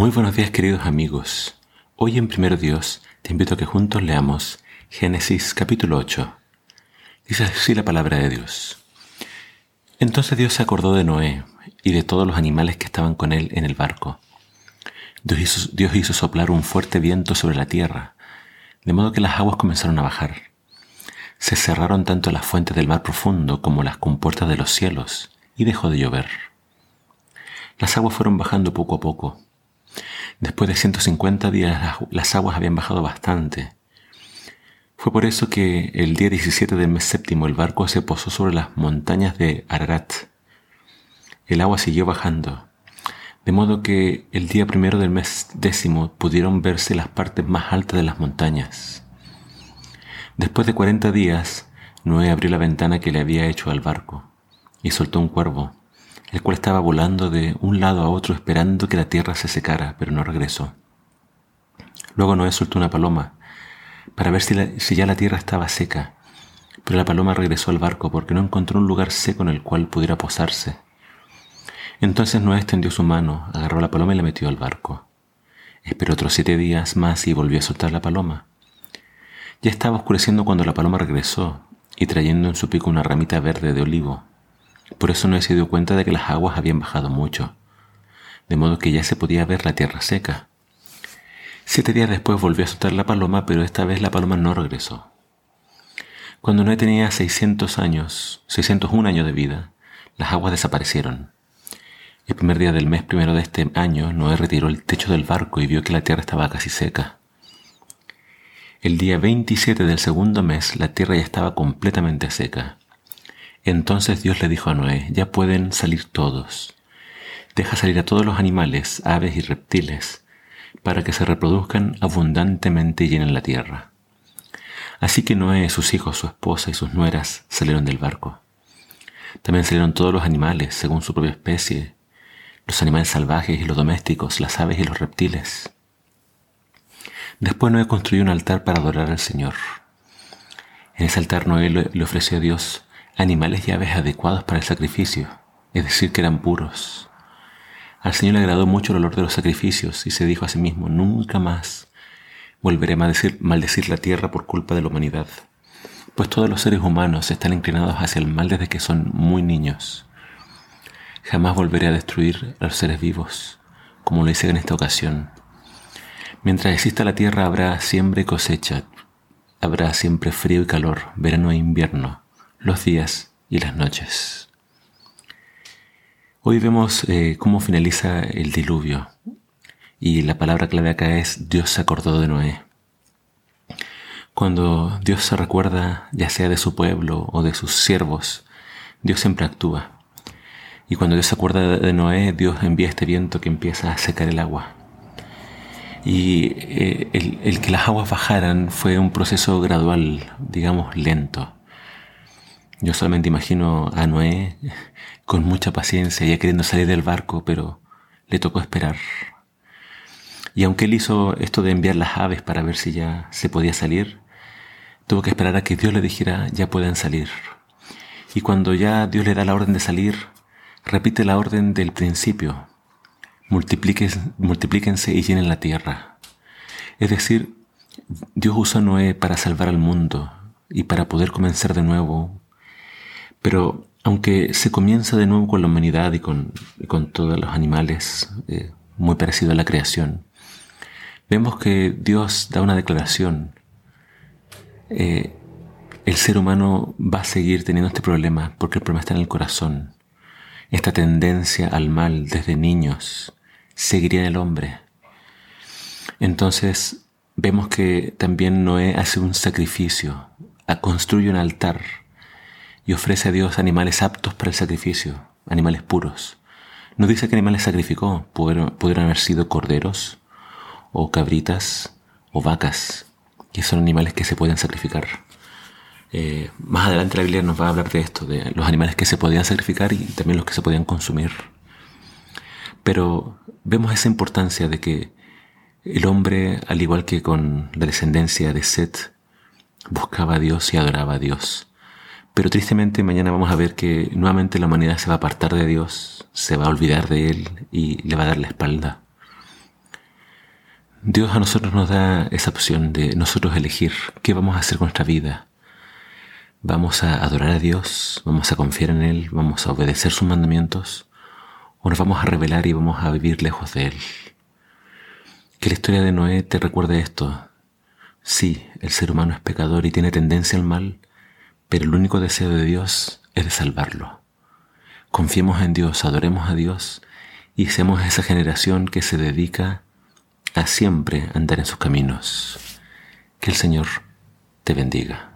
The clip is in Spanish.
Muy buenos días queridos amigos. Hoy en Primero Dios te invito a que juntos leamos Génesis capítulo 8. Dice así la palabra de Dios. Entonces Dios se acordó de Noé y de todos los animales que estaban con él en el barco. Dios hizo, Dios hizo soplar un fuerte viento sobre la tierra, de modo que las aguas comenzaron a bajar. Se cerraron tanto las fuentes del mar profundo como las compuertas de los cielos, y dejó de llover. Las aguas fueron bajando poco a poco Después de 150 días las aguas habían bajado bastante. Fue por eso que el día 17 del mes séptimo el barco se posó sobre las montañas de Ararat. El agua siguió bajando, de modo que el día primero del mes décimo pudieron verse las partes más altas de las montañas. Después de 40 días, Noé abrió la ventana que le había hecho al barco y soltó un cuervo el cual estaba volando de un lado a otro esperando que la tierra se secara, pero no regresó. Luego Noé soltó una paloma para ver si, ya la tierra estaba seca, pero la paloma regresó al barco porque no encontró un lugar seco en el cual pudiera posarse. Entonces Noé extendió su mano, agarró la paloma y la metió al barco. Esperó otros siete días más y volvió a soltar la paloma. Ya estaba oscureciendo cuando la paloma regresó y trayendo en su pico una ramita verde de olivo. Por eso no se dio cuenta de que las aguas habían bajado mucho, de modo que ya se podía ver la tierra seca. Siete días después volvió a soltar la paloma, pero esta vez la paloma no regresó. Cuando Noé tenía 600 años, 601 años de vida, las aguas desaparecieron. El primer día del mes primero de este año, Noé retiró el techo del barco y vio que la tierra estaba casi seca. El día 27 del segundo mes, la tierra ya estaba completamente seca. Entonces Dios le dijo a Noé, ya pueden salir todos. Deja salir a todos los animales, aves y reptiles, para que se reproduzcan abundantemente y llenen la tierra. Así que Noé, sus hijos, su esposa y sus nueras salieron del barco. También salieron todos los animales, según su propia especie, los animales salvajes y los domésticos, las aves y los reptiles. Después Noé construyó un altar para adorar al Señor. En ese altar Noé le ofreció a Dios animales y aves adecuados para el sacrificio, es decir, que eran puros. Al Señor le agradó mucho el olor de los sacrificios y se dijo a sí mismo, nunca más volveré a maldecir, maldecir la tierra por culpa de la humanidad, pues todos los seres humanos están inclinados hacia el mal desde que son muy niños. Jamás volveré a destruir a los seres vivos, como lo hice en esta ocasión. Mientras exista la tierra habrá siempre cosecha, habrá siempre frío y calor, verano e invierno, los días y las noches. Hoy vemos eh, cómo finaliza el diluvio y la palabra clave acá es Dios se acordó de Noé. Cuando Dios se recuerda ya sea de su pueblo o de sus siervos, Dios siempre actúa. Y cuando Dios se acuerda de Noé, Dios envía este viento que empieza a secar el agua. Y eh, el que las aguas bajaran fue un proceso gradual, digamos lento. Yo solamente imagino a Noé con mucha paciencia ya queriendo salir del barco, pero le tocó esperar. Y aunque él hizo esto de enviar las aves para ver si ya se podía salir, tuvo que esperar a que Dios le dijera ya pueden salir. Y cuando ya Dios le da la orden de salir, repite la orden del principio. multiplíquense y llenen la tierra. Es decir, Dios usó a Noé para salvar al mundo y para poder comenzar de nuevo pero aunque se comienza de nuevo con la humanidad y con, todos los animales, eh, muy parecido a la creación, vemos que Dios da una declaración. Eh, el ser humano va a seguir teniendo este problema porque el problema está en el corazón. Esta tendencia al mal desde niños seguiría en el hombre. Entonces vemos que también Noé hace un sacrificio, construye un altar y ofrece a Dios animales aptos para el sacrificio, animales puros. No dice que animales sacrificó, pudieron, haber sido corderos o cabritas o vacas, que son animales que se pueden sacrificar. Eh, más adelante la Biblia nos va a hablar de esto, de los animales que se podían sacrificar y también los que se podían consumir. Pero vemos esa importancia de que el hombre, al igual que con la descendencia de Set, buscaba a Dios y adoraba a Dios. Pero tristemente mañana vamos a ver que nuevamente la humanidad se va a apartar de Dios, se va a olvidar de Él y le va a dar la espalda. Dios a nosotros nos da esa opción de nosotros elegir qué vamos a hacer con nuestra vida. ¿Vamos a adorar a Dios? ¿Vamos a confiar en Él? ¿Vamos a obedecer sus mandamientos? ¿O nos vamos a rebelar y vamos a vivir lejos de Él? Que la historia de Noé te recuerde esto. Sí, el ser humano es pecador y tiene tendencia al mal, pero el único deseo de Dios es de salvarlo. Confiemos en Dios, adoremos a Dios y seamos esa generación que se dedica a siempre andar en sus caminos. Que el Señor te bendiga.